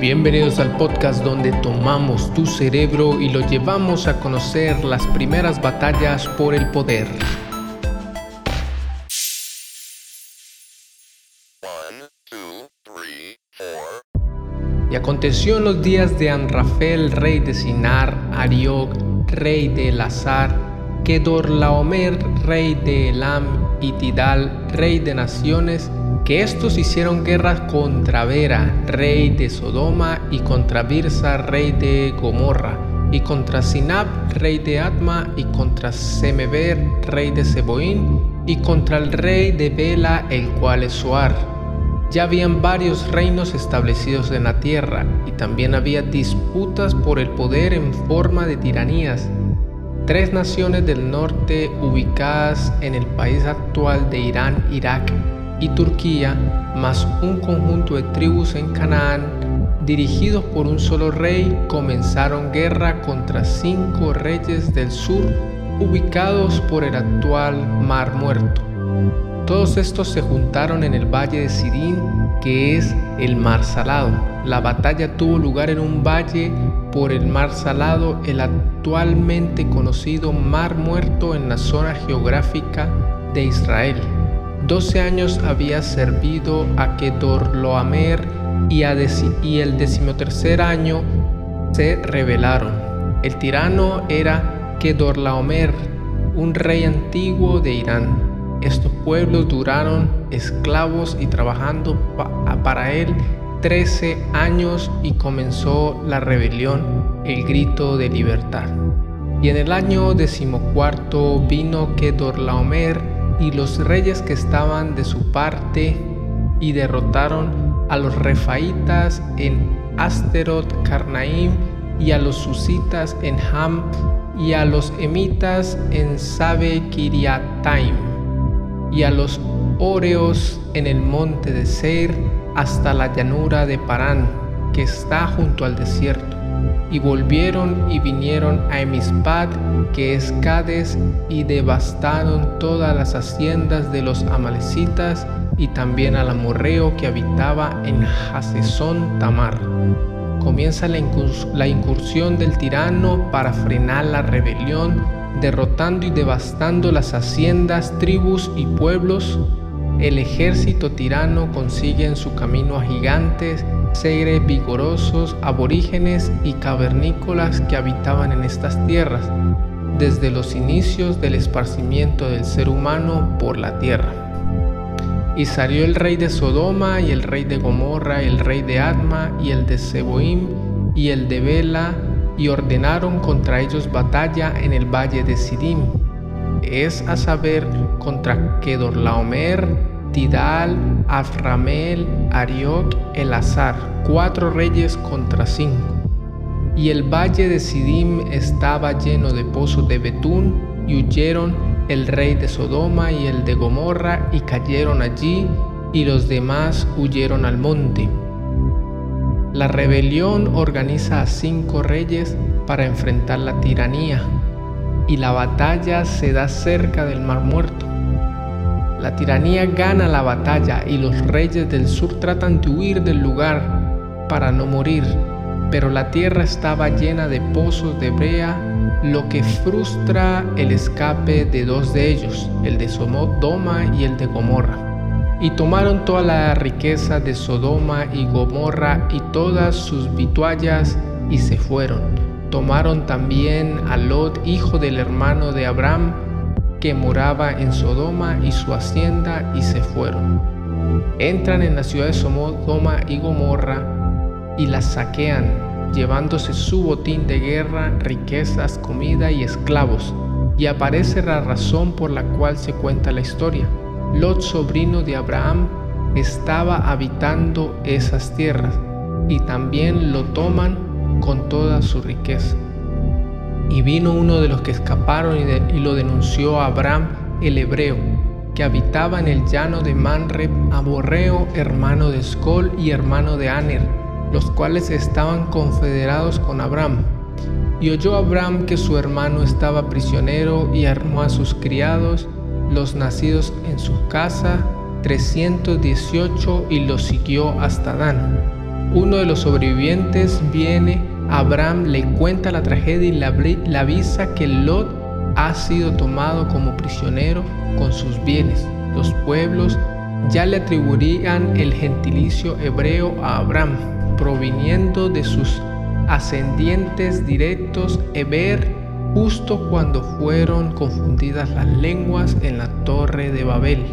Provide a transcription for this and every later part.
Bienvenidos al podcast donde tomamos tu cerebro y lo llevamos a conocer las primeras batallas por el poder. Y aconteció en los días de Anrafel, rey de Sinar, Ariok, rey de Elazar, Kedorlaomer, rey de Elam, y Tidal, rey de naciones, estos hicieron guerra contra Vera, rey de Sodoma, y contra Birsa, rey de Gomorra, y contra Sinab, rey de Atma, y contra Semeber, rey de Seboín, y contra el rey de Bela, el cual es Suar. Ya habían varios reinos establecidos en la tierra, y también había disputas por el poder en forma de tiranías. Tres naciones del norte ubicadas en el país actual de Irán, Irak, y Turquía, más un conjunto de tribus en Canaán, dirigidos por un solo rey, comenzaron guerra contra cinco reyes del sur ubicados por el actual Mar Muerto. Todos estos se juntaron en el valle de Sidín, que es el Mar Salado. La batalla tuvo lugar en un valle por el Mar Salado, el actualmente conocido Mar Muerto en la zona geográfica de Israel. 12 años había servido a Kedorloamer y, y el decimotercer año se rebelaron. El tirano era Kedorlaomer, un rey antiguo de Irán. Estos pueblos duraron esclavos y trabajando para él 13 años y comenzó la rebelión, el grito de libertad. Y en el año decimocuarto vino Kedorlaomer y los reyes que estaban de su parte y derrotaron a los refaitas en Asterot Carnaim y a los susitas en Ham y a los emitas en Sabe Kiriataim y a los oreos en el monte de Seir hasta la llanura de Parán que está junto al desierto y volvieron y vinieron a Emispad, que es Cades, y devastaron todas las haciendas de los amalecitas y también al amorreo que habitaba en Hasesón Tamar. Comienza la, la incursión del tirano para frenar la rebelión, derrotando y devastando las haciendas, tribus y pueblos. El ejército tirano consigue en su camino a gigantes seres vigorosos, aborígenes y cavernícolas que habitaban en estas tierras desde los inicios del esparcimiento del ser humano por la tierra. Y salió el rey de Sodoma y el rey de Gomorra, el rey de Adma y el de Seboim y el de Bela y ordenaron contra ellos batalla en el valle de Sidim, es a saber contra Kedorlaomer, Tidal, Aframel, Ariok, Elazar, cuatro reyes contra cinco. Y el valle de Sidim estaba lleno de pozos de betún, y huyeron el rey de Sodoma y el de Gomorra, y cayeron allí, y los demás huyeron al monte. La rebelión organiza a cinco reyes para enfrentar la tiranía, y la batalla se da cerca del Mar Muerto. La tiranía gana la batalla y los reyes del sur tratan de huir del lugar para no morir, pero la tierra estaba llena de pozos de brea, lo que frustra el escape de dos de ellos, el de Sodoma y el de Gomorra. Y tomaron toda la riqueza de Sodoma y Gomorra y todas sus vituallas y se fueron. Tomaron también a Lot, hijo del hermano de Abraham, que moraba en Sodoma y su hacienda y se fueron. Entran en la ciudad de Sodoma y Gomorra y la saquean, llevándose su botín de guerra, riquezas, comida y esclavos. Y aparece la razón por la cual se cuenta la historia. Lot, sobrino de Abraham, estaba habitando esas tierras y también lo toman con toda su riqueza. Y vino uno de los que escaparon y, lo denunció a Abraham el hebreo, que habitaba en el llano de Manreb, Aborreo, hermano de Escol y hermano de Aner, los cuales estaban confederados con Abraham. Y oyó Abraham que su hermano estaba prisionero y armó a sus criados, los nacidos en su casa, 318, y los siguió hasta Dan. Uno de los sobrevivientes viene, Abraham le cuenta la tragedia y le avisa que Lot ha sido tomado como prisionero con sus bienes. Los pueblos ya le atribuirían el gentilicio hebreo a Abraham, proviniendo de sus ascendientes directos Eber, justo cuando fueron confundidas las lenguas en la torre de Babel.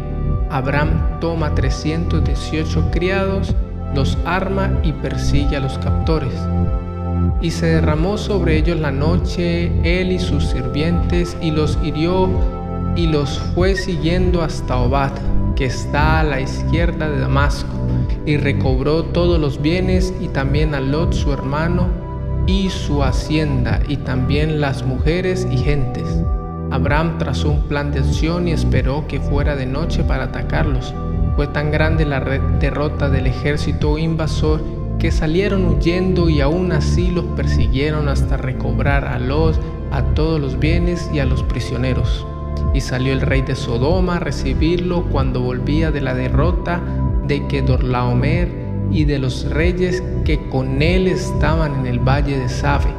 Abraham toma 318 criados, los arma y persigue a los captores. Y se derramó sobre ellos la noche, él y sus sirvientes, y los hirió y los fue siguiendo hasta Obad, que está a la izquierda de Damasco, y recobró todos los bienes y también a Lot su hermano y su hacienda y también las mujeres y gentes. Abraham trazó un plan de acción y esperó que fuera de noche para atacarlos. Fue tan grande la derrota del ejército invasor que salieron huyendo y aún así los persiguieron hasta recobrar a Lot, a todos los bienes y a los prisioneros. Y salió el rey de Sodoma a recibirlo cuando volvía de la derrota de Kedorlaomer y de los reyes que con él estaban en el valle de Sabe,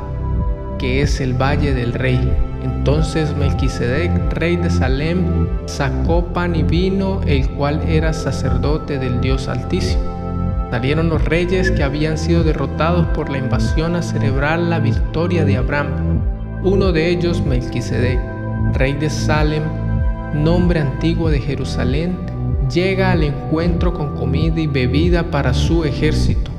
que es el valle del rey. Entonces Melquisedec, rey de Salem, sacó pan y vino, el cual era sacerdote del Dios Altísimo. Salieron los reyes que habían sido derrotados por la invasión a celebrar la victoria de Abraham. Uno de ellos, Melquisedec, rey de Salem, nombre antiguo de Jerusalén, llega al encuentro con comida y bebida para su ejército.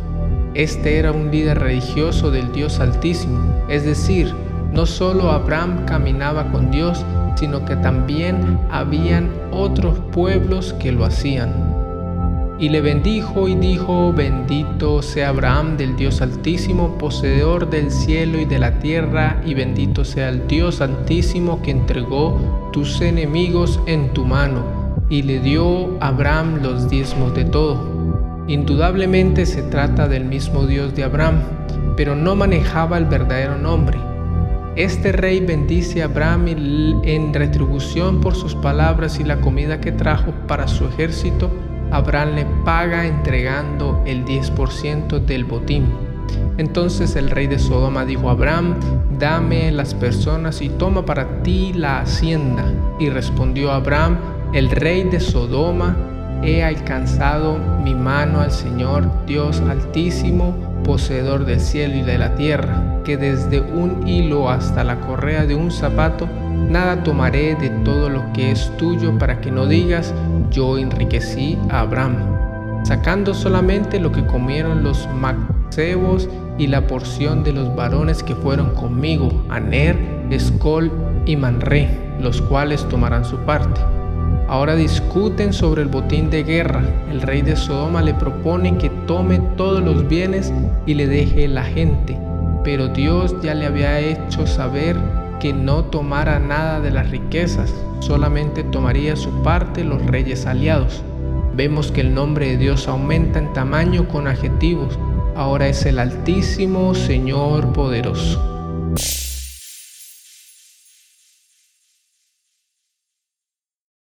Este era un líder religioso del Dios Altísimo, es decir, no solo Abraham caminaba con Dios, sino que también habían otros pueblos que lo hacían. Y le bendijo y dijo, bendito sea Abraham del Dios Altísimo, poseedor del cielo y de la tierra, y bendito sea el Dios Altísimo que entregó tus enemigos en tu mano, y le dio a Abraham los diezmos de todo. Indudablemente se trata del mismo Dios de Abraham, pero no manejaba el verdadero nombre. Este rey bendice a Abraham en retribución por sus palabras y la comida que trajo para su ejército Abraham le paga entregando el 10% del botín. Entonces el rey de Sodoma dijo a Abraham, dame las personas y toma para ti la hacienda. Y respondió Abraham, el rey de Sodoma, he alcanzado mi mano al Señor Dios altísimo, poseedor del cielo y de la tierra, que desde un hilo hasta la correa de un zapato nada tomaré de todo lo que es tuyo para que no digas, yo enriquecí a Abraham, sacando solamente lo que comieron los mancebos y la porción de los varones que fueron conmigo, Aner, Escol y Manré, los cuales tomarán su parte. Ahora discuten sobre el botín de guerra. El rey de Sodoma le propone que tome todos los bienes y le deje la gente, pero Dios ya le había hecho saber que no tomara nada de las riquezas, solamente tomaría su parte los reyes aliados. Vemos que el nombre de Dios aumenta en tamaño con adjetivos. Ahora es el Altísimo Señor poderoso.